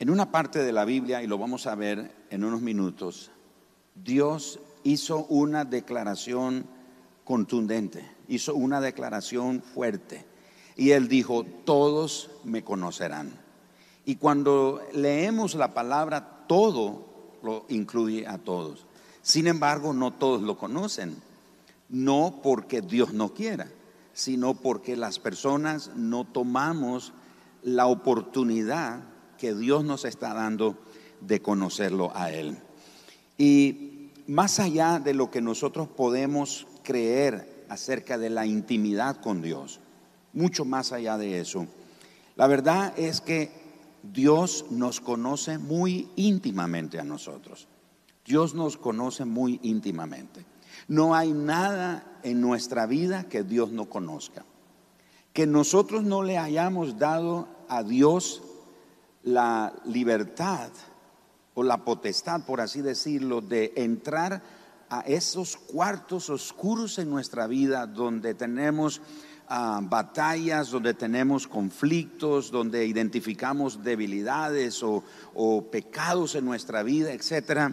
En una parte de la Biblia, y lo vamos a ver en unos minutos, Dios hizo una declaración contundente, hizo una declaración fuerte. Y él dijo, todos me conocerán. Y cuando leemos la palabra todo, lo incluye a todos. Sin embargo, no todos lo conocen. No porque Dios no quiera, sino porque las personas no tomamos la oportunidad que Dios nos está dando de conocerlo a Él. Y más allá de lo que nosotros podemos creer acerca de la intimidad con Dios, mucho más allá de eso, la verdad es que Dios nos conoce muy íntimamente a nosotros. Dios nos conoce muy íntimamente. No hay nada en nuestra vida que Dios no conozca. Que nosotros no le hayamos dado a Dios la libertad o la potestad, por así decirlo, de entrar a esos cuartos oscuros en nuestra vida donde tenemos ah, batallas, donde tenemos conflictos, donde identificamos debilidades o, o pecados en nuestra vida, etcétera.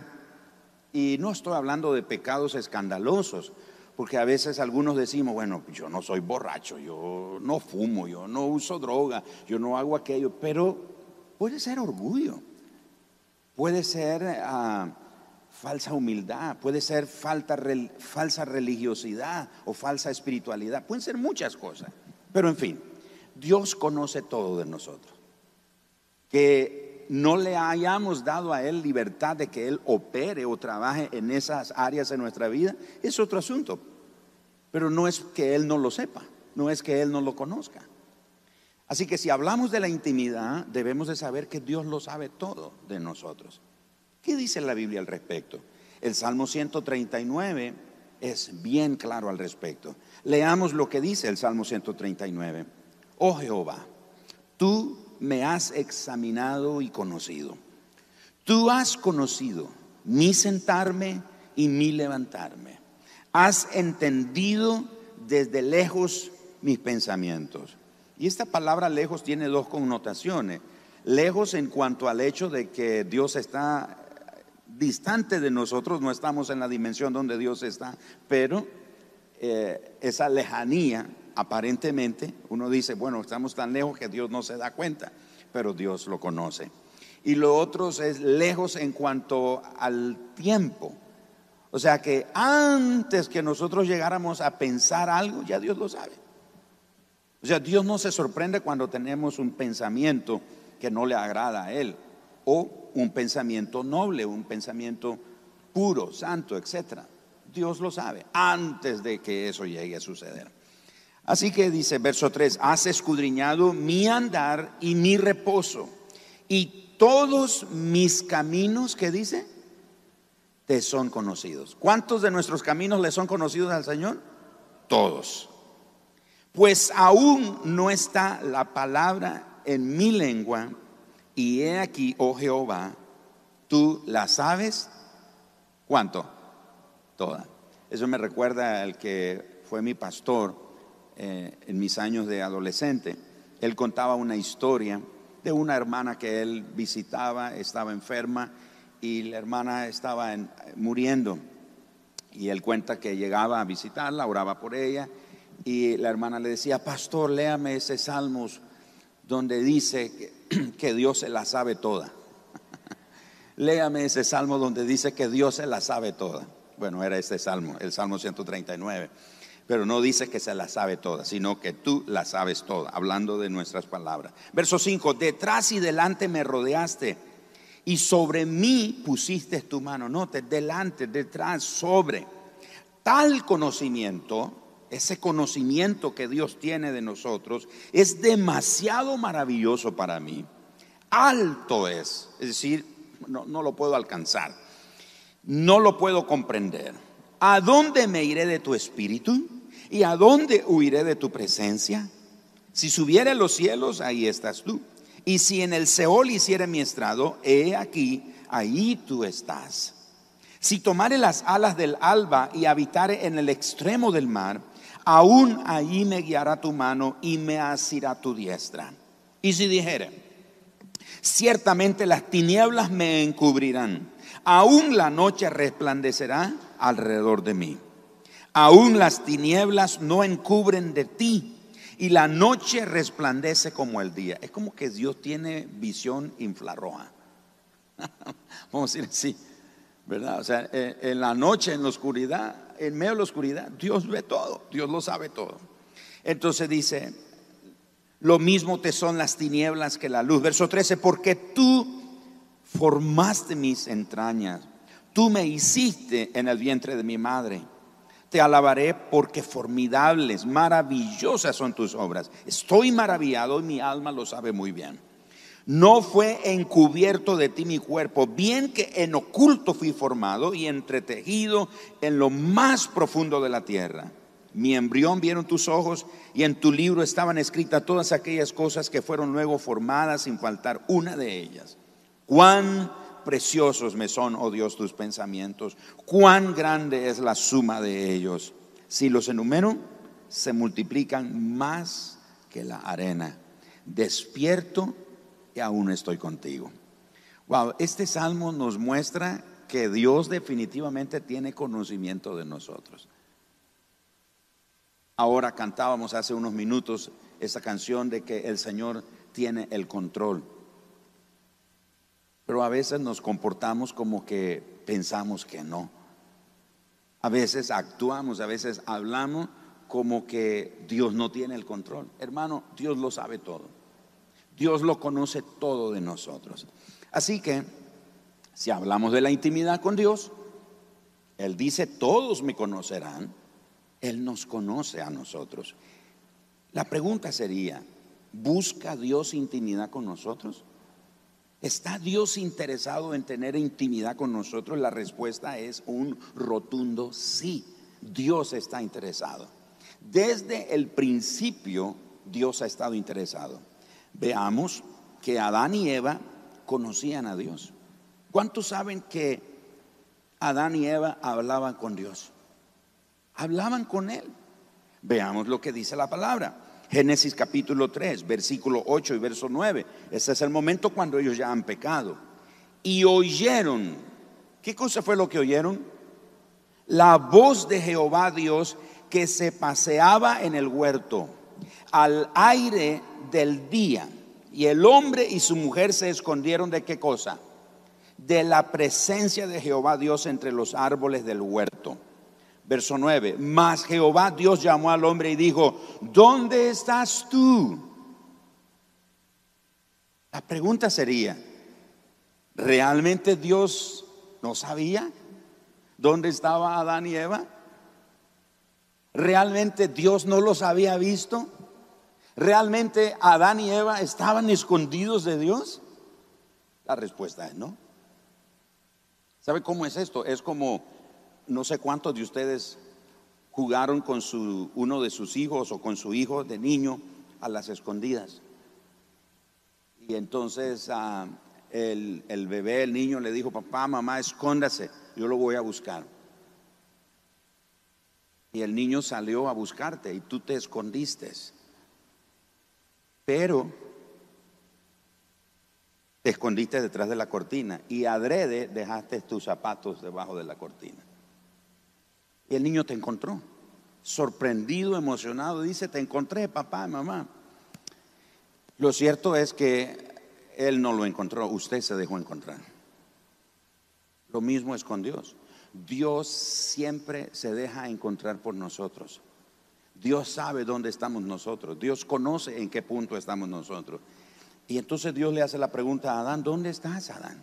Y no estoy hablando de pecados escandalosos, porque a veces algunos decimos, bueno, yo no soy borracho, yo no fumo, yo no uso droga, yo no hago aquello, pero puede ser orgullo, puede ser ah, falsa humildad, puede ser falta, falsa religiosidad o falsa espiritualidad, pueden ser muchas cosas, pero en fin, Dios conoce todo de nosotros. Que no le hayamos dado a Él libertad de que Él opere o trabaje en esas áreas de nuestra vida, es otro asunto. Pero no es que Él no lo sepa, no es que Él no lo conozca. Así que si hablamos de la intimidad, debemos de saber que Dios lo sabe todo de nosotros. ¿Qué dice la Biblia al respecto? El Salmo 139 es bien claro al respecto. Leamos lo que dice el Salmo 139. Oh Jehová, tú me has examinado y conocido. Tú has conocido mi sentarme y mi levantarme. Has entendido desde lejos mis pensamientos. Y esta palabra lejos tiene dos connotaciones. Lejos en cuanto al hecho de que Dios está distante de nosotros, no estamos en la dimensión donde Dios está, pero eh, esa lejanía aparentemente uno dice, bueno, estamos tan lejos que Dios no se da cuenta, pero Dios lo conoce. Y lo otro es lejos en cuanto al tiempo. O sea que antes que nosotros llegáramos a pensar algo, ya Dios lo sabe. O sea, Dios no se sorprende cuando tenemos un pensamiento que no le agrada a Él, o un pensamiento noble, un pensamiento puro, santo, etc. Dios lo sabe antes de que eso llegue a suceder. Así que dice verso 3, has escudriñado mi andar y mi reposo y todos mis caminos, ¿qué dice? Te son conocidos. ¿Cuántos de nuestros caminos le son conocidos al Señor? Todos. Pues aún no está la palabra en mi lengua y he aquí, oh Jehová, tú la sabes. ¿Cuánto? Toda. Eso me recuerda al que fue mi pastor eh, en mis años de adolescente, él contaba una historia de una hermana que él visitaba, estaba enferma y la hermana estaba muriendo. Y él cuenta que llegaba a visitarla, oraba por ella y la hermana le decía, pastor, léame ese salmos donde dice que, Dios se la sabe toda. léame ese salmo donde dice que Dios se la sabe toda. Bueno, era este salmo, el salmo 139 pero no dice que se la sabe toda, sino que tú la sabes toda, hablando de nuestras palabras. Verso 5, detrás y delante me rodeaste y sobre mí pusiste tu mano. Note, delante, detrás, sobre. Tal conocimiento, ese conocimiento que Dios tiene de nosotros, es demasiado maravilloso para mí. Alto es, es decir, no, lo puedo alcanzar, no lo puedo comprender. ¿A dónde me iré de tu espíritu? ¿Y a dónde huiré de tu presencia? Si subiere a los cielos, ahí estás tú. Y si en el Seol hiciere mi estrado, he aquí, ahí tú estás. Si tomare las alas del alba y habitare en el extremo del mar, aún ahí me guiará tu mano y me asirá tu diestra. Y si dijere, Ciertamente las tinieblas me encubrirán, aún la noche resplandecerá alrededor de mí. Aún las tinieblas no encubren de ti y la noche resplandece como el día. Es como que Dios tiene visión infrarroja. Vamos a decir así, ¿verdad? O sea, eh, en la noche, en la oscuridad, en medio de la oscuridad, Dios ve todo, Dios lo sabe todo. Entonces dice, lo mismo te son las tinieblas que la luz. Verso 13, porque tú formaste mis entrañas, tú me hiciste en el vientre de mi madre. Te alabaré porque formidables, maravillosas son tus obras. Estoy maravillado y mi alma lo sabe muy bien. No fue encubierto de ti mi cuerpo, bien que en oculto fui formado y entretejido en lo más profundo de la tierra. Mi embrión vieron tus ojos y en tu libro estaban escritas todas aquellas cosas que fueron luego formadas sin faltar una de ellas. Cuán preciosos me son, oh Dios, tus pensamientos, cuán grande es la suma de ellos. Si los enumero, se multiplican más que la arena. Despierto y aún estoy contigo. Wow, este salmo nos muestra que Dios definitivamente tiene conocimiento de nosotros. Ahora cantábamos hace unos minutos esa canción de que el Señor tiene el control. Pero a veces nos comportamos como que pensamos que no. A veces actuamos, a veces hablamos como que Dios no tiene el control. Hermano, Dios lo sabe todo. Dios lo conoce todo de nosotros. Así que, si hablamos de la intimidad con Dios, Él dice, todos me conocerán. Él nos conoce a nosotros. La pregunta sería, ¿busca Dios intimidad con nosotros? ¿Está Dios interesado en tener intimidad con nosotros? La respuesta es un rotundo sí. Dios está interesado. Desde el principio Dios ha estado interesado. Veamos que Adán y Eva conocían a Dios. ¿Cuántos saben que Adán y Eva hablaban con Dios? Hablaban con Él. Veamos lo que dice la palabra. Génesis capítulo 3, versículo 8 y verso 9. Ese es el momento cuando ellos ya han pecado. Y oyeron. ¿Qué cosa fue lo que oyeron? La voz de Jehová Dios que se paseaba en el huerto al aire del día. Y el hombre y su mujer se escondieron de qué cosa? De la presencia de Jehová Dios entre los árboles del huerto. Verso 9, mas Jehová Dios llamó al hombre y dijo, ¿dónde estás tú? La pregunta sería, ¿realmente Dios no sabía dónde estaba Adán y Eva? ¿Realmente Dios no los había visto? ¿Realmente Adán y Eva estaban escondidos de Dios? La respuesta es no. ¿Sabe cómo es esto? Es como no sé cuántos de ustedes jugaron con su, uno de sus hijos o con su hijo de niño a las escondidas. Y entonces ah, el, el, bebé, el niño le dijo, papá, mamá, escóndase, yo lo voy a buscar. Y el niño salió a buscarte y tú te escondiste. Pero te escondiste detrás de la cortina y adrede dejaste tus zapatos debajo de la cortina. Y el niño te encontró. Sorprendido, emocionado, dice, te encontré, papá, mamá. Lo cierto es que él no lo encontró, usted se dejó encontrar. Lo mismo es con Dios. Dios siempre se deja encontrar por nosotros. Dios sabe dónde estamos nosotros. Dios conoce en qué punto estamos nosotros. Y entonces Dios le hace la pregunta a Adán, ¿dónde estás, Adán?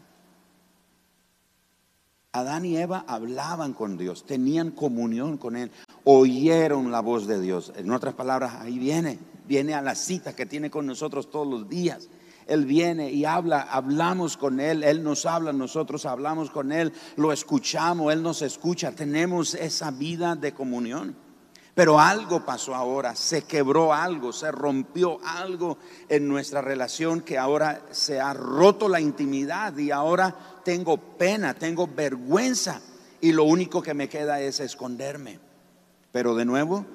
Adán y Eva hablaban con Dios, tenían comunión con Él, oyeron la voz de Dios. En otras palabras, ahí viene, viene a la cita que tiene con nosotros todos los días. Él viene y habla, hablamos con Él, Él nos habla, nosotros hablamos con Él, lo escuchamos, Él nos escucha, tenemos esa vida de comunión. Pero algo pasó ahora, se quebró algo, se rompió algo en nuestra relación que ahora se ha roto la intimidad y ahora tengo pena, tengo vergüenza y lo único que me queda es esconderme. Pero de nuevo,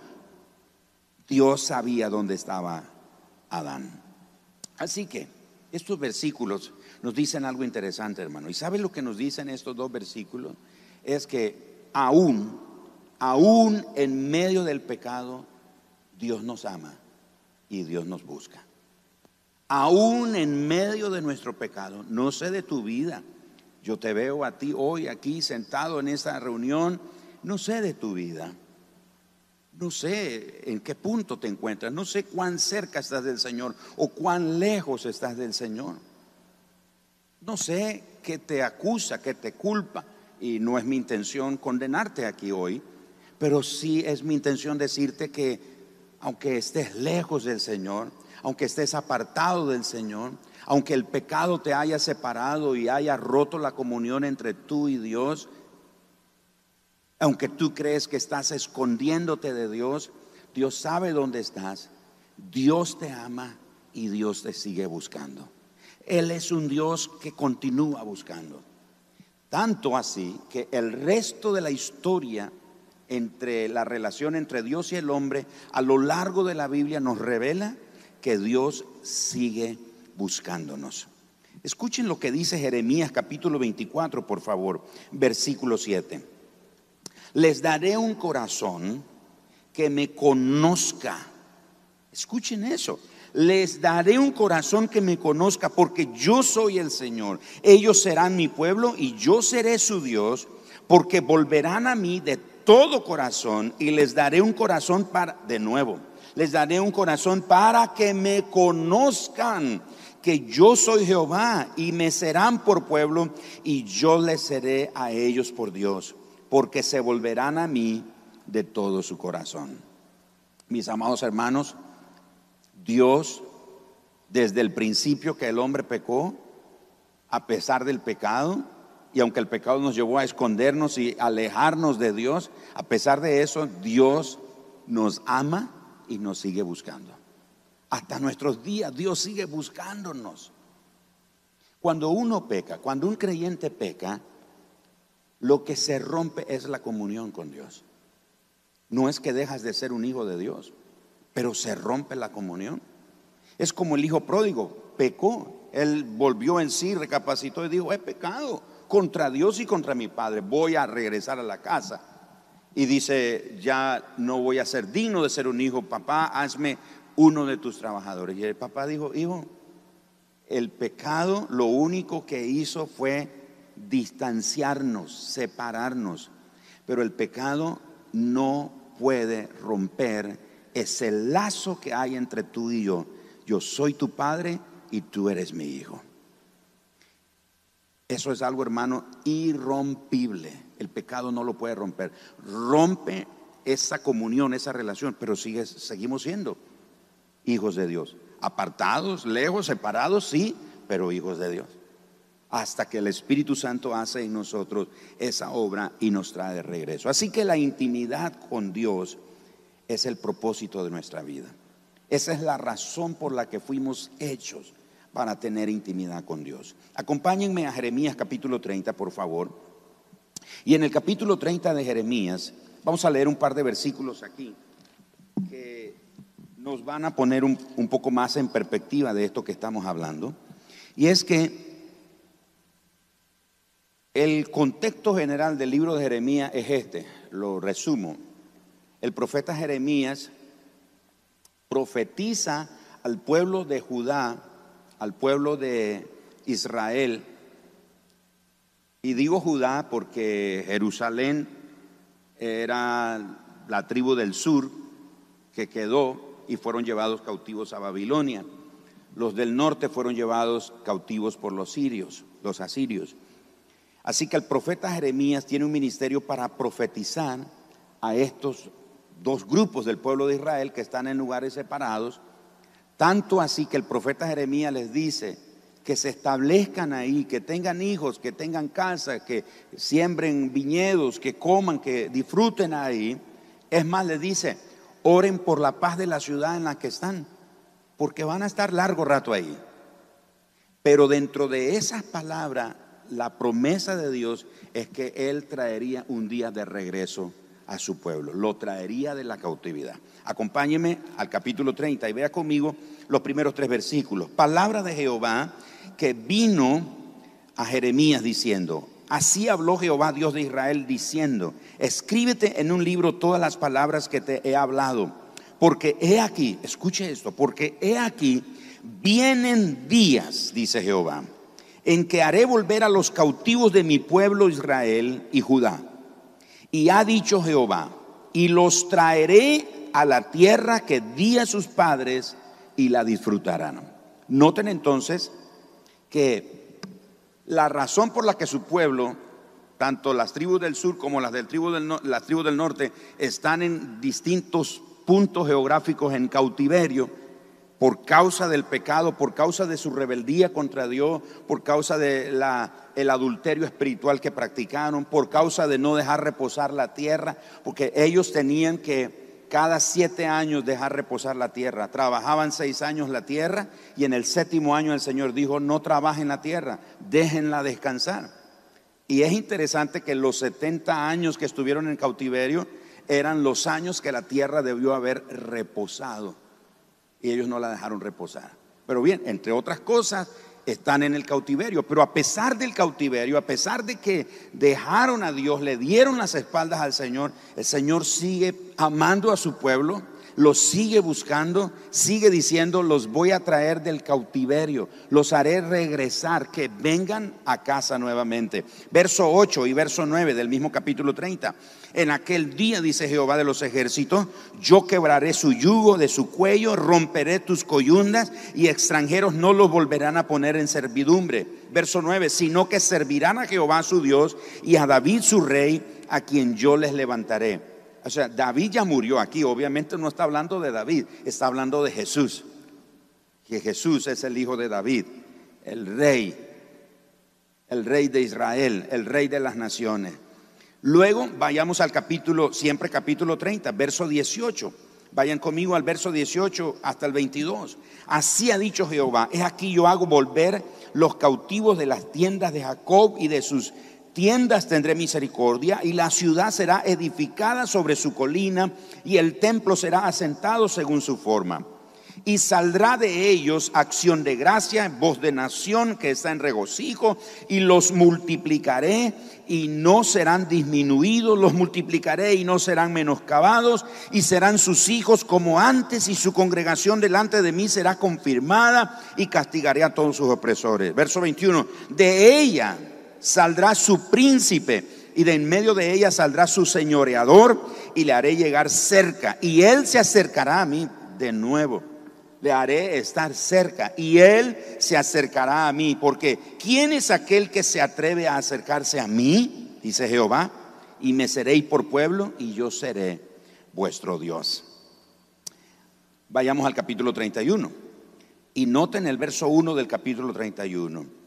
Dios sabía dónde estaba Adán. Así que Estos versículos nos dicen algo interesante, hermano. ¿Y sabe lo que nos dicen estos dos versículos? Es que aún, aún en medio del pecado, Dios nos ama y Dios nos busca. Aún en medio de nuestro pecado, no sé de tu vida. Yo te veo a ti hoy aquí sentado en esta reunión, no sé de tu vida. No sé en qué punto te encuentras, no sé cuán cerca estás del Señor o cuán lejos estás del Señor. No sé qué te acusa, qué te culpa, y no es mi intención condenarte aquí hoy, pero sí es mi intención decirte que aunque estés lejos del Señor, aunque estés apartado del Señor, aunque el pecado te haya separado y haya roto la comunión entre tú y Dios, aunque tú crees que estás escondiéndote de Dios, Dios sabe dónde estás. Dios te ama y Dios te sigue buscando. Él es un Dios que continúa buscando. Tanto así que el resto de la historia entre la relación entre Dios y el hombre a lo largo de la Biblia nos revela que Dios sigue buscándonos. Escuchen lo que dice Jeremías capítulo 24, por favor, versículo 7 les daré un corazón que me conozca. Escuchen eso. Les daré un corazón que me conozca porque yo soy el Señor. Ellos serán mi pueblo y yo seré su Dios porque volverán a mí de todo corazón y les daré un corazón para, de nuevo, les daré un corazón para que me conozcan que yo soy Jehová y me serán por pueblo y yo les seré a ellos por Dios porque se volverán a mí de todo su corazón. Mis amados hermanos, Dios, desde el principio que el hombre pecó, a pesar del pecado, y aunque el pecado nos llevó a escondernos y alejarnos de Dios, a pesar de eso, Dios nos ama y nos sigue buscando. Hasta nuestros días Dios sigue buscándonos. Cuando uno peca, cuando un creyente peca, lo que se rompe es la comunión con Dios. No es que dejas de ser un hijo de Dios, pero se rompe la comunión. Es como el hijo pródigo, pecó, él volvió en sí, recapacitó y dijo, he pecado contra Dios y contra mi padre, voy a regresar a la casa. Y dice, ya no voy a ser digno de ser un hijo, papá, hazme uno de tus trabajadores. Y el papá dijo, hijo, el pecado lo único que hizo fue distanciarnos, separarnos, pero el pecado no puede romper ese lazo que hay entre tú y yo. Yo soy tu padre y tú eres mi hijo. Eso es algo, hermano, irrompible. El pecado no lo puede romper. Rompe esa comunión, esa relación, pero seguimos siendo hijos de Dios. Apartados, lejos, separados, sí, pero hijos de Dios hasta que el Espíritu Santo hace en nosotros esa obra y nos trae de regreso. Así que la intimidad con Dios es el propósito de nuestra vida. Esa es la razón por la que fuimos hechos para tener intimidad con Dios. Acompáñenme a Jeremías capítulo 30, por favor. Y en el capítulo 30 de Jeremías, vamos a leer un par de versículos aquí que nos van a poner un, un poco más en perspectiva de esto que estamos hablando. Y es que el contexto general del libro de Jeremías es este, lo resumo. El profeta Jeremías profetiza al pueblo de Judá, al pueblo de Israel, y digo Judá porque Jerusalén era la tribu del sur que quedó y fueron llevados cautivos a Babilonia. Los del norte fueron llevados cautivos por los sirios, los asirios. Así que el profeta Jeremías tiene un ministerio para profetizar a estos dos grupos del pueblo de Israel que están en lugares separados, tanto así que el profeta Jeremías les dice que se establezcan ahí, que tengan hijos, que tengan casa, que siembren viñedos, que coman, que disfruten ahí. Es más, les dice, oren por la paz de la ciudad en la que están, porque van a estar largo rato ahí. Pero dentro de esas palabras la promesa de Dios es que Él traería un día de regreso a su pueblo, lo traería de la cautividad. Acompáñeme al capítulo 30 y vea conmigo los primeros tres versículos. Palabra de Jehová que vino a Jeremías diciendo, así habló Jehová Dios de Israel diciendo, escríbete en un libro todas las palabras que te he hablado, porque he aquí, escuche esto, porque he aquí, vienen días, dice Jehová, en que haré volver a los cautivos de mi pueblo Israel y Judá y ha dicho Jehová, y los traeré a la tierra que di a sus padres y la disfrutarán. Noten entonces que la razón por la que su pueblo, tanto las tribus del sur como las, del tribu del, las tribus del norte, están en distintos puntos geográficos en cautiverio, por causa del pecado, por causa de su rebeldía contra Dios, por causa de el adulterio espiritual que practicaron, por causa de no dejar reposar la tierra, porque ellos tenían que cada siete años dejar reposar la tierra. Trabajaban seis años la tierra y en el séptimo año el Señor dijo, no trabajen la tierra, déjenla descansar. Y es interesante que los 70 años que estuvieron en cautiverio eran los años que la tierra debió haber reposado y ellos no la dejaron reposar. Pero bien, entre otras cosas, están en el cautiverio. Pero a pesar del cautiverio, a pesar de que dejaron a Dios, le dieron las espaldas al Señor, el Señor sigue amando a su pueblo los sigue buscando, sigue diciendo, los voy a traer del cautiverio, los haré regresar, que vengan a casa nuevamente. Verso 8 y verso 9 del mismo capítulo 30. En aquel día, dice Jehová de los ejércitos, yo quebraré su yugo de su cuello, romperé tus coyundas y extranjeros no los volverán a poner en servidumbre. Verso 9, sino que servirán a Jehová su Dios y a David su rey, a quien yo les levantaré o sea, David ya murió aquí, obviamente no está hablando de David, está hablando de Jesús. Que Jesús es el hijo de David, el rey, el rey de Israel, el rey de las naciones. Luego vayamos al capítulo, siempre capítulo 30, verso 18. Vayan conmigo al verso 18 hasta el 22. Así ha dicho Jehová, es aquí yo hago volver los cautivos de las tiendas de Jacob y de sus tiendas tendré misericordia y la ciudad será edificada sobre su colina y el templo será asentado según su forma. Y saldrá de ellos acción de gracia, voz de nación que está en regocijo, y los multiplicaré y no serán disminuidos, los multiplicaré y no serán menoscabados, y serán sus hijos como antes, y su congregación delante de mí será confirmada, y castigaré a todos sus opresores. Verso 21, de ella saldrá su príncipe y de en medio de ella saldrá su señoreador y le haré llegar cerca y él se acercará a mí de nuevo. Le haré estar cerca y él se acercará a mí porque ¿quién es aquel que se atreve a acercarse a mí? Dice Jehová y me seréis por pueblo y yo seré vuestro Dios. Vayamos al capítulo 31 y noten el verso 1 del capítulo 31.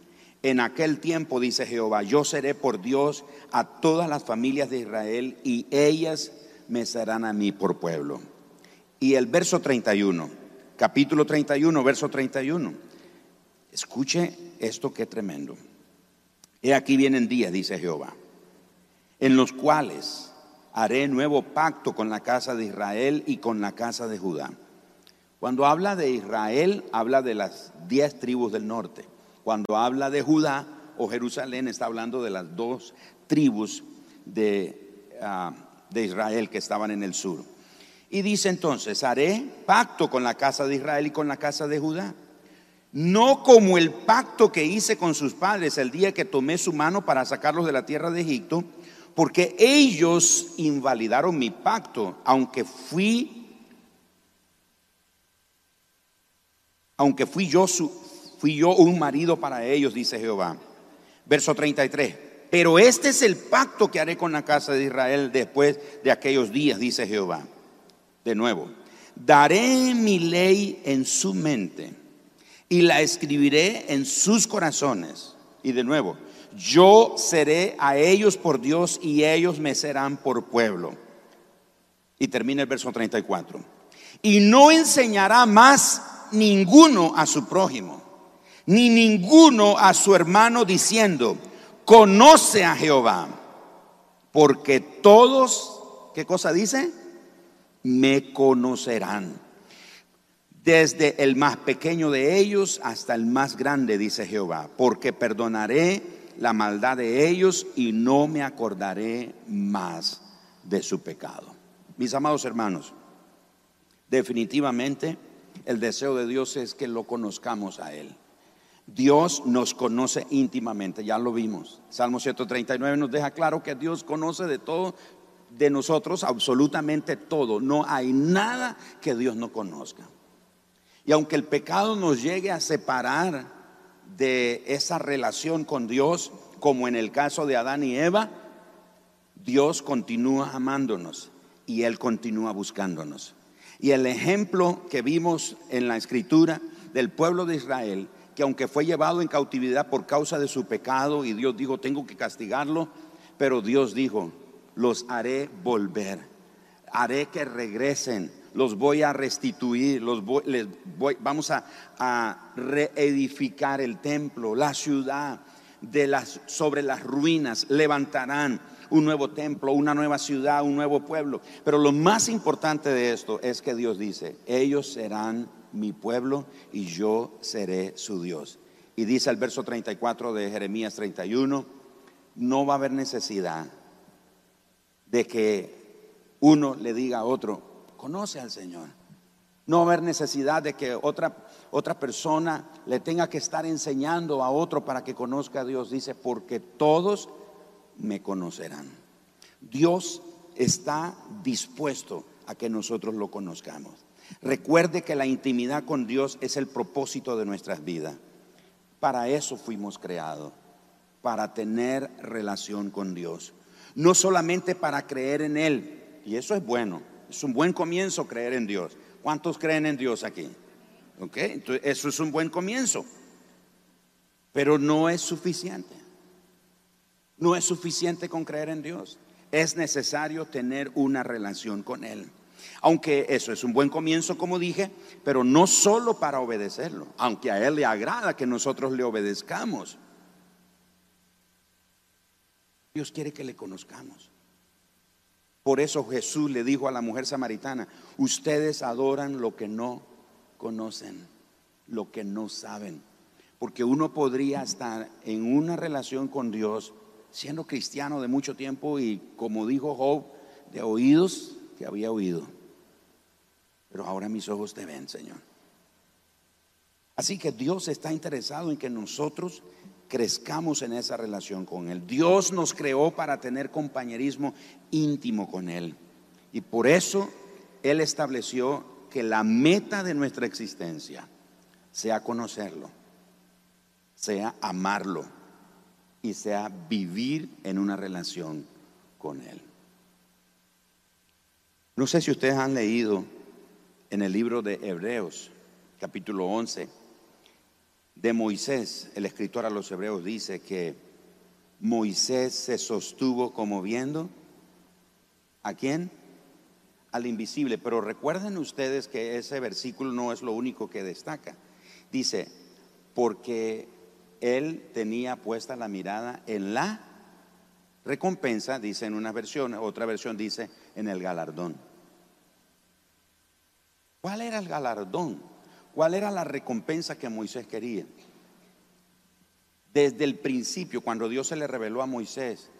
En aquel tiempo, dice Jehová, yo seré por Dios a todas las familias de Israel y ellas me serán a mí por pueblo. Y el verso 31, capítulo 31, verso 31. Escuche esto que tremendo. He aquí vienen días, dice Jehová, en los cuales haré nuevo pacto con la casa de Israel y con la casa de Judá. Cuando habla de Israel, habla de las diez tribus del norte. Cuando habla de Judá o Jerusalén, está hablando de las dos tribus de, ah, de Israel que estaban en el sur. Y dice entonces, haré pacto con la casa de Israel y con la casa de Judá. No como el pacto que hice con sus padres el día que tomé su mano para sacarlos de la tierra de Egipto, porque ellos invalidaron mi pacto, aunque fui aunque fui yo su, Fui yo un marido para ellos, dice Jehová. Verso 33. Pero este es el pacto que haré con la casa de Israel después de aquellos días, dice Jehová. De nuevo, daré mi ley en su mente y la escribiré en sus corazones. Y de nuevo, yo seré a ellos por Dios y ellos me serán por pueblo. Y termina el verso 34. Y no enseñará más ninguno a su prójimo ni ninguno a su hermano diciendo, conoce a Jehová, porque todos ¿qué cosa dice? Me conocerán. Desde el más pequeño de ellos hasta el más grande, dice Jehová, porque perdonaré la maldad de ellos y no me acordaré más de su pecado. Mis amados hermanos, definitivamente el deseo de Dios es que lo conozcamos a Él. Dios nos conoce íntimamente, ya lo vimos. Salmo 139 nos deja claro que Dios conoce de todo, de nosotros, absolutamente todo. No hay nada que Dios no conozca. Y aunque el pecado nos llegue a separar de esa relación con Dios, como en el caso de Adán y Eva, Dios continúa amándonos y Él continúa buscándonos. Y el ejemplo que vimos en la escritura del pueblo de Israel, que aunque fue llevado en cautividad por causa de su pecado y Dios dijo, tengo que castigarlo, pero Dios dijo, los haré volver, haré que regresen, los voy a restituir, los les voy, vamos a, a reedificar el templo, la ciudad, de las, sobre las ruinas levantarán un nuevo templo, una nueva ciudad, un nuevo pueblo. Pero lo más importante de esto es que Dios dice, ellos serán mi pueblo y yo seré su Dios. Y dice el verso 34 de Jeremías 31, no va a haber necesidad de que uno le diga a otro, conoce al Señor. No va a haber necesidad de que otra, otra persona le tenga que estar enseñando a otro para que conozca a Dios. Dice, porque todos me conocerán. Dios está dispuesto a que nosotros lo conozcamos. Recuerde que la intimidad con Dios es el propósito de nuestras vidas. Para eso fuimos creados, para tener relación con Dios. No solamente para creer en Él, y eso es bueno, es un buen comienzo creer en Dios. ¿Cuántos creen en Dios aquí? ¿Ok? Entonces, eso es un buen comienzo, pero no es suficiente. No es suficiente con creer en Dios. Es necesario tener una relación con Él. Aunque eso es un buen comienzo, como dije, pero no solo para obedecerlo, aunque a Él le agrada que nosotros le obedezcamos. Dios quiere que le conozcamos. Por eso Jesús le dijo a la mujer samaritana, ustedes adoran lo que no conocen, lo que no saben. Porque uno podría estar en una relación con Dios siendo cristiano de mucho tiempo y como dijo Job, de oídos que había oído. Pero ahora mis ojos te ven, Señor. Así que Dios está interesado en que nosotros crezcamos en esa relación con Él. Dios nos creó para tener compañerismo íntimo con Él. Y por eso Él estableció que la meta de nuestra existencia sea conocerlo, sea amarlo y sea vivir en una relación con Él. No sé si ustedes han leído en el libro de Hebreos, capítulo 11, de Moisés, el escritor a los Hebreos dice que Moisés se sostuvo como viendo a quién? Al invisible. Pero recuerden ustedes que ese versículo no es lo único que destaca. Dice, porque él tenía puesta la mirada en la recompensa, dice en una versión, otra versión dice en el galardón. ¿Cuál era el galardón? ¿Cuál era la recompensa que Moisés quería? Desde el principio, cuando Dios se le reveló a Moisés,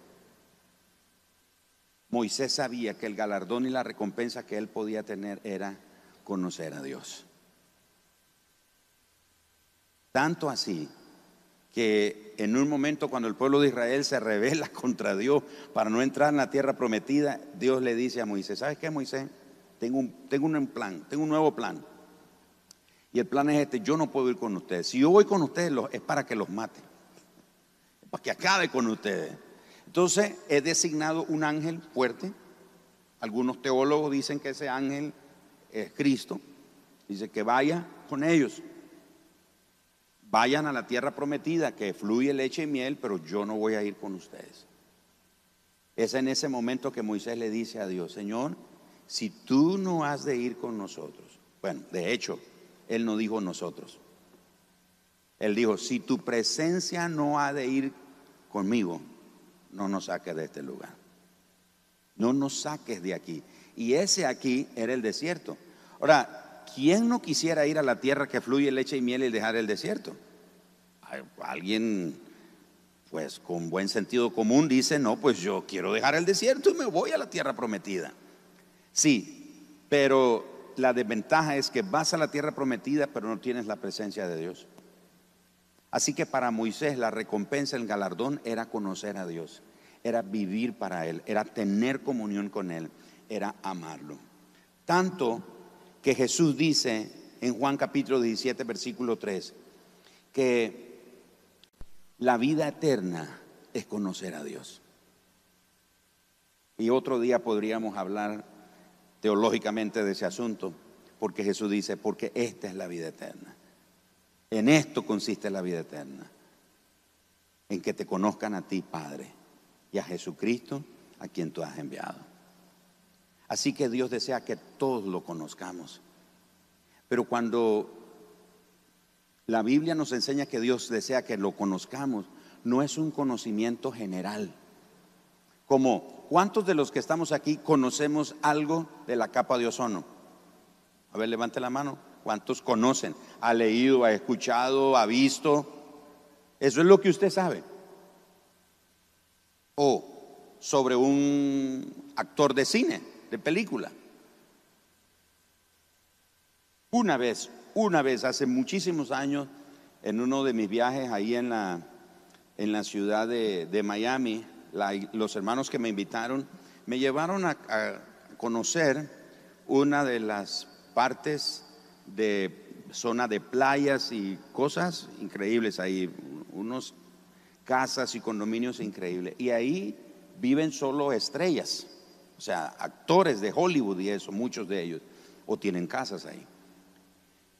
Moisés sabía que el galardón y la recompensa que él podía tener era conocer a Dios. Tanto así que en un momento cuando el pueblo de Israel se revela contra Dios para no entrar en la tierra prometida, Dios le dice a Moisés, ¿sabes qué Moisés? Tengo un, tengo un plan, tengo un nuevo plan. Y el plan es este, yo no puedo ir con ustedes. Si yo voy con ustedes es para que los mate, para que acabe con ustedes. Entonces he designado un ángel fuerte. Algunos teólogos dicen que ese ángel es Cristo. Dice que vaya con ellos vayan a la tierra prometida que fluye leche y miel, pero yo no voy a ir con ustedes. Es en ese momento que Moisés le dice a Dios, Señor, si tú no has de ir con nosotros, bueno, de hecho, él no dijo nosotros. Él dijo, si tu presencia no ha de ir conmigo, no nos saques de este lugar. No nos saques de aquí. Y ese aquí era el desierto. Ahora, ¿quién no quisiera ir a la tierra que fluye leche y miel y dejar el desierto? Alguien, pues con buen sentido común, dice, no, pues yo quiero dejar el desierto y me voy a la tierra prometida. Sí, pero la desventaja es que vas a la tierra prometida, pero no tienes la presencia de Dios. Así que para Moisés la recompensa, el galardón era conocer a Dios, era vivir para Él, era tener comunión con Él, era amarlo. Tanto que Jesús dice en Juan capítulo 17, versículo 3, que la vida eterna es conocer a Dios. Y otro día podríamos hablar teológicamente de ese asunto, porque Jesús dice, porque esta es la vida eterna. En esto consiste la vida eterna, en que te conozcan a ti, Padre, y a Jesucristo, a quien tú has enviado. Así que Dios desea que todos lo conozcamos. Pero cuando la Biblia nos enseña que Dios desea que lo conozcamos, no es un conocimiento general. Como ¿Cuántos de los que estamos aquí conocemos algo de la capa de ozono? A ver, levante la mano. ¿Cuántos conocen? ¿Ha leído, ha escuchado, ha visto? Eso es lo que usted sabe. O sobre un actor de cine, de película. Una vez, una vez, hace muchísimos años, en uno de mis viajes ahí en la, en la ciudad de, de Miami, los hermanos que me invitaron me llevaron a, conocer una de las partes de zona de playas y cosas increíbles ahí, unos casas y condominios increíbles. Y ahí viven solo estrellas, o sea, actores de Hollywood y eso, muchos de ellos, o tienen casas ahí.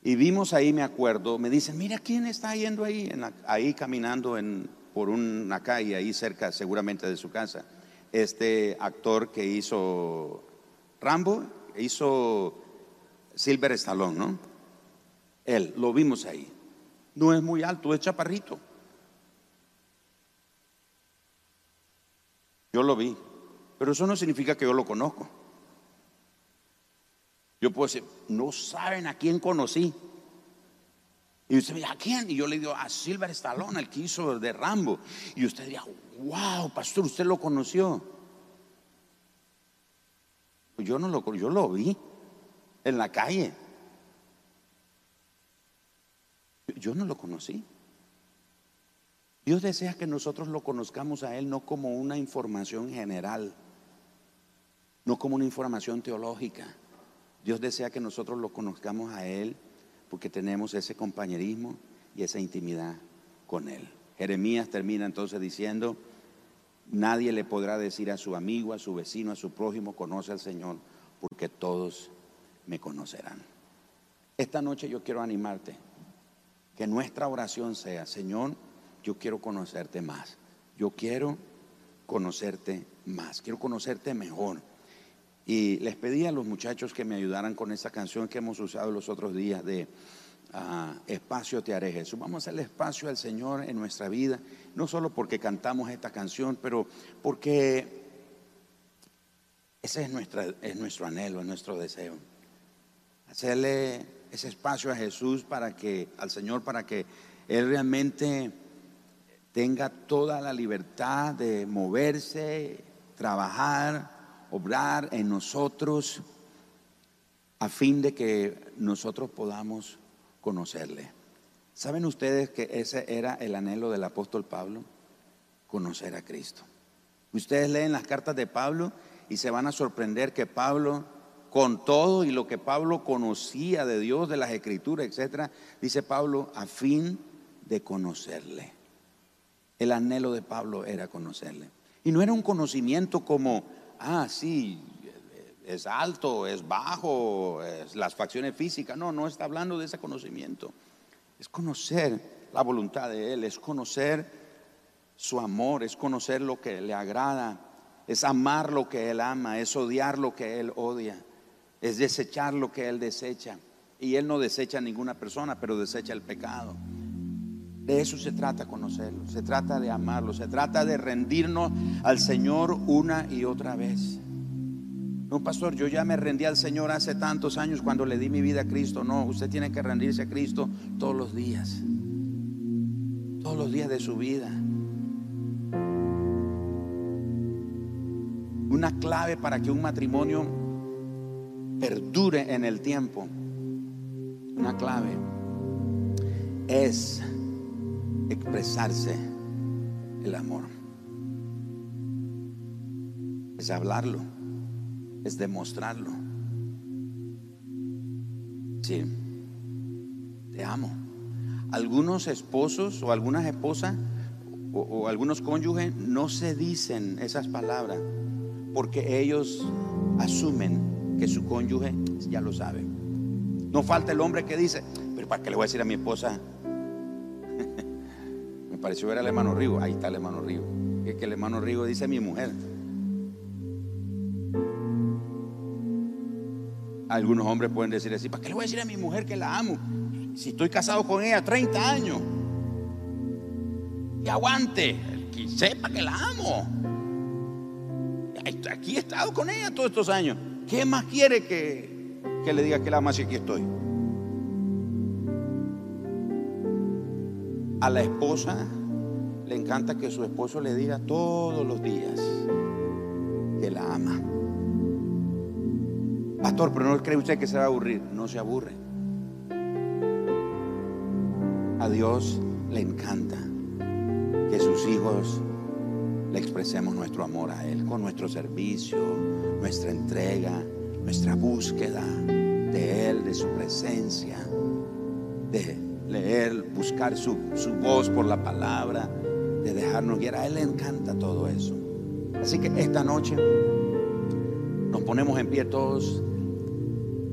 Y vimos ahí, me acuerdo, me dicen, mira quién está yendo ahí, ahí caminando en, por una calle ahí cerca seguramente de su casa. Este actor que hizo Rambo, hizo Silver Stallone, ¿no? Él, lo vimos ahí. No es muy alto, es chaparrito. Yo lo vi, pero eso no significa que yo lo conozco. Yo puedo decir, no saben a quién conocí. Y usted diría, ¿a quién? Y yo le digo, a Silver Stallone, el que hizo de Rambo. Y usted diría, wow, pastor, usted lo conoció. Pues yo no lo yo lo vi en la calle. Yo no lo conocí. Dios desea que nosotros lo conozcamos a Él no como una información general, no como una información teológica. Dios desea que nosotros lo conozcamos a Él porque tenemos ese compañerismo y esa intimidad con Él. Jeremías termina entonces diciendo, nadie le podrá decir a su amigo, a su vecino, a su prójimo, conoce al Señor, porque todos me conocerán. Esta noche yo quiero animarte, que nuestra oración sea, Señor, yo quiero conocerte más, yo quiero conocerte más, quiero conocerte mejor. Y les pedí a los muchachos que me ayudaran con esa canción que hemos usado los otros días de ah, Espacio te haré Jesús. Vamos a hacerle espacio al Señor en nuestra vida, no solo porque cantamos esta canción, pero porque ese es, nuestra, es nuestro anhelo, es nuestro deseo. Hacerle ese espacio a Jesús para que, al Señor, para que Él realmente tenga toda la libertad de moverse, trabajar, obrar en nosotros a fin de que nosotros podamos conocerle. ¿Saben ustedes que ese era el anhelo del apóstol Pablo? Conocer a Cristo. Ustedes leen las cartas de Pablo y se van a sorprender que Pablo, con todo y lo que Pablo conocía de Dios, de las escrituras, etcétera, dice Pablo, a fin de conocerle. El anhelo de Pablo era conocerle. Y no era un conocimiento como ah, sí, es alto, es bajo, es las facciones físicas. No, no está hablando de ese conocimiento. Es conocer la voluntad de Él, es conocer su amor, es conocer lo que le agrada, es amar lo que Él ama, es odiar lo que Él odia, es desechar lo que Él desecha. Y Él no desecha a ninguna persona, pero desecha el pecado. De eso se trata conocerlo, se trata de amarlo, se trata de rendirnos al Señor una y otra vez. No, pastor, yo ya me rendí al Señor hace tantos años cuando le di mi vida a Cristo. No, usted tiene que rendirse a Cristo todos los días. Todos los días de su vida. Una clave para que un matrimonio perdure en el tiempo. Una clave es expresarse el amor. Es hablarlo es demostrarlo. Sí, te amo. Algunos esposos o algunas esposas o, algunos cónyuges no se dicen esas palabras porque ellos asumen que su cónyuge ya lo sabe. No falta el hombre que dice, pero ¿para qué le voy a decir a mi esposa? Pareció ver al hermano Rigo. Ahí está el hermano Rigo. Que, que el hermano Rigo dice mi mujer. Algunos hombres pueden decir así, ¿para qué le voy a decir a mi mujer que la amo? Si estoy casado con ella 30 años. Y aguante, que sepa que la amo. Aquí he estado con ella todos estos años. ¿Qué más quiere que, que le diga que la ama si aquí estoy? A la esposa le encanta que su esposo le diga todos los días que la ama. Pastor, pero no cree usted que se va a aburrir. No se aburre. A Dios le encanta que sus hijos le expresemos nuestro amor a Él con nuestro servicio, nuestra entrega, nuestra búsqueda de Él, de su presencia, de leer, buscar su, su voz por la palabra, de dejarnos guiar. A Él le encanta todo eso. Así que esta noche nos ponemos en pie todos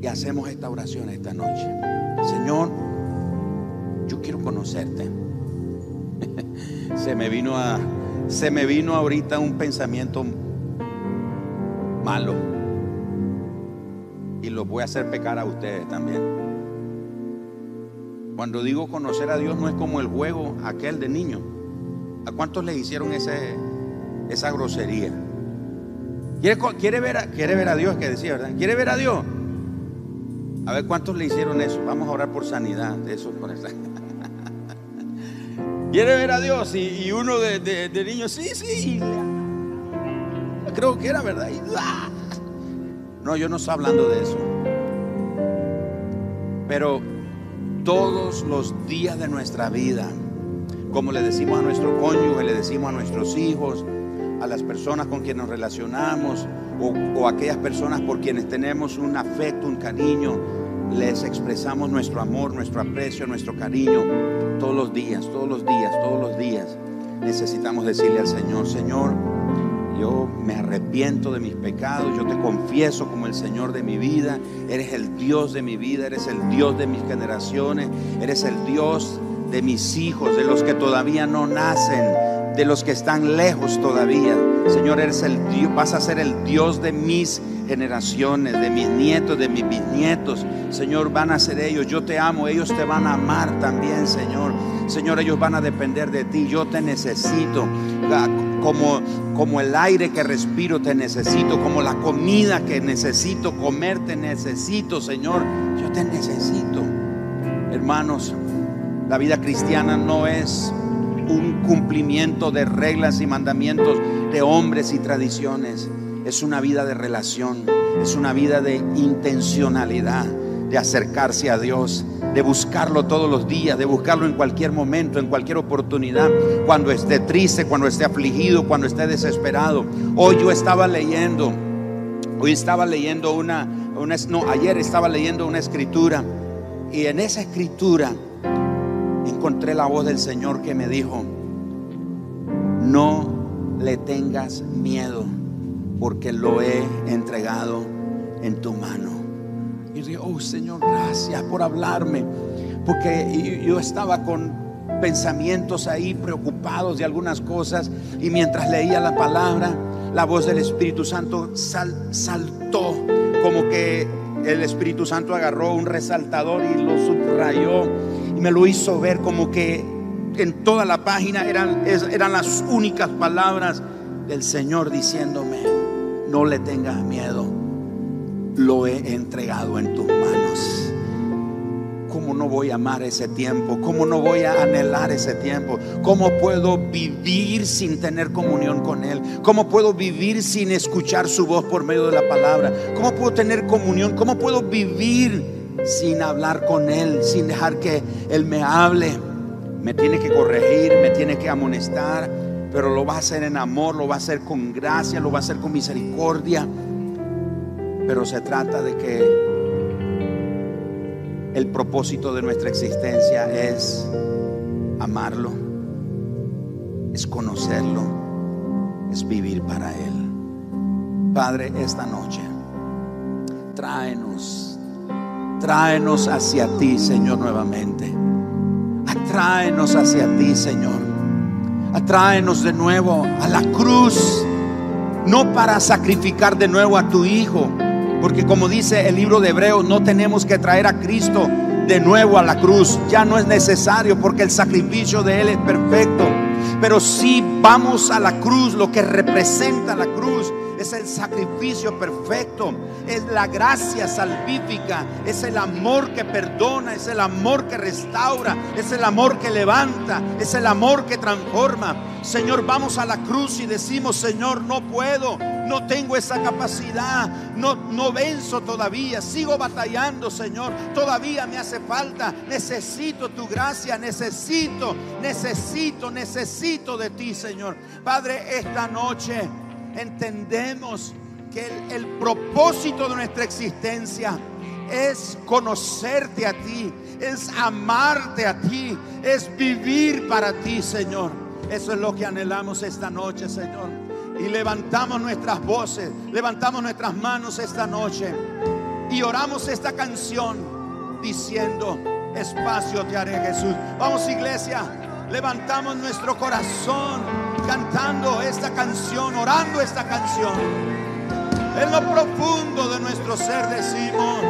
y hacemos esta oración esta noche. Señor, yo quiero conocerte. se me vino se me vino ahorita un pensamiento malo. Y lo voy a hacer pecar a ustedes también. Cuando digo conocer a Dios no es como el juego aquel de niño. ¿A cuántos le hicieron ese, esa grosería? ¿Quiere, quiere, ver a, quiere ver a Dios que decía, ¿verdad? ¿Quiere ver a Dios? A ver cuántos le hicieron eso. Vamos a orar por sanidad de eso. Quiere ver a Dios y, uno de, niños, sí, sí. Creo que era verdad. ¡ah! No, yo no estoy hablando de eso. Pero todos los días de nuestra vida, como le decimos a nuestro cónyuge, le decimos a nuestros hijos, a las personas con quienes nos relacionamos o, o aquellas personas por quienes tenemos un afecto, un cariño, les expresamos nuestro amor, nuestro aprecio, nuestro cariño todos los días, todos los días, todos los días. Necesitamos decirle al Señor, Señor, yo me arrepiento de mis pecados, yo te confieso como el Señor de mi vida, eres el Dios de mi vida, eres el Dios de mis generaciones, eres el Dios de mis hijos, de los que todavía no nacen, de los que están lejos todavía. Señor, eres el Dios, vas a ser el Dios de mis generaciones, de mis nietos, de mis bisnietos. Señor, van a ser ellos. Yo te amo, ellos te van a amar también, Señor. Señor, ellos van a depender de ti. Yo te necesito. Como, como el aire que respiro te necesito, como la comida que necesito comer te necesito, Señor. Yo te necesito. Hermanos, la vida cristiana no es un cumplimiento de reglas y mandamientos de hombres y tradiciones es una vida de relación, es una vida de intencionalidad, de acercarse a Dios, de buscarlo todos los días, de buscarlo en cualquier momento, en cualquier oportunidad, cuando esté triste, cuando esté afligido, cuando esté desesperado. Hoy yo estaba leyendo, hoy estaba leyendo una, una no, ayer estaba leyendo una escritura y en esa escritura encontré la voz del Señor que me dijo, no le tengas miedo porque lo he entregado en tu mano. Y digo, oh Señor, gracias por hablarme, porque yo estaba con pensamientos ahí preocupados de algunas cosas y mientras leía la palabra, la voz del Espíritu Santo saltó como que el Espíritu Santo agarró un resaltador y lo subrayó y me lo hizo ver como que en toda la página eran, eran las únicas palabras del Señor diciéndome, no le tengas miedo, lo he entregado en tus manos. ¿Cómo no voy a amar ese tiempo? ¿Cómo no voy a anhelar ese tiempo? ¿Cómo puedo vivir sin tener comunión con Él? ¿Cómo puedo vivir sin escuchar su voz por medio de la palabra? ¿Cómo puedo tener comunión? ¿Cómo puedo vivir sin hablar con Él? Sin dejar que Él me hable. Me tiene que corregir, me tiene que amonestar, pero lo va a hacer en amor, lo va a hacer con gracia, lo va a hacer con misericordia. Pero se trata de que el propósito de nuestra existencia es amarlo, es conocerlo, es vivir para Él. Padre, esta noche, tráenos, tráenos hacia ti, Señor, nuevamente. Atráenos hacia ti, Señor. Atráenos de nuevo a la cruz, no para sacrificar de nuevo a tu Hijo porque como dice el libro de Hebreos, no tenemos que traer a Cristo de nuevo a la cruz. Ya no es necesario porque el sacrificio de Él es perfecto. Pero si vamos a la cruz, lo que representa la cruz es el sacrificio perfecto, es la gracia salvífica, es el amor que perdona, es el amor que restaura, es el amor que levanta, es el amor que transforma. Señor, vamos a la cruz y decimos, Señor, no puedo, no tengo esa capacidad, no, no venzo todavía, sigo batallando, Señor, todavía me hace falta, necesito tu gracia, necesito, necesito, necesito de ti, Señor. Padre, esta noche entendemos que el, el propósito de nuestra existencia es conocerte a ti, es amarte a ti, es vivir para ti, Señor. Eso es lo que anhelamos esta noche, Señor. Y levantamos nuestras voces, levantamos nuestras manos esta noche y oramos esta canción diciendo, espacio te haré Jesús. Vamos iglesia, levantamos nuestro corazón cantando esta canción, orando esta canción. En lo profundo de nuestro ser decimos,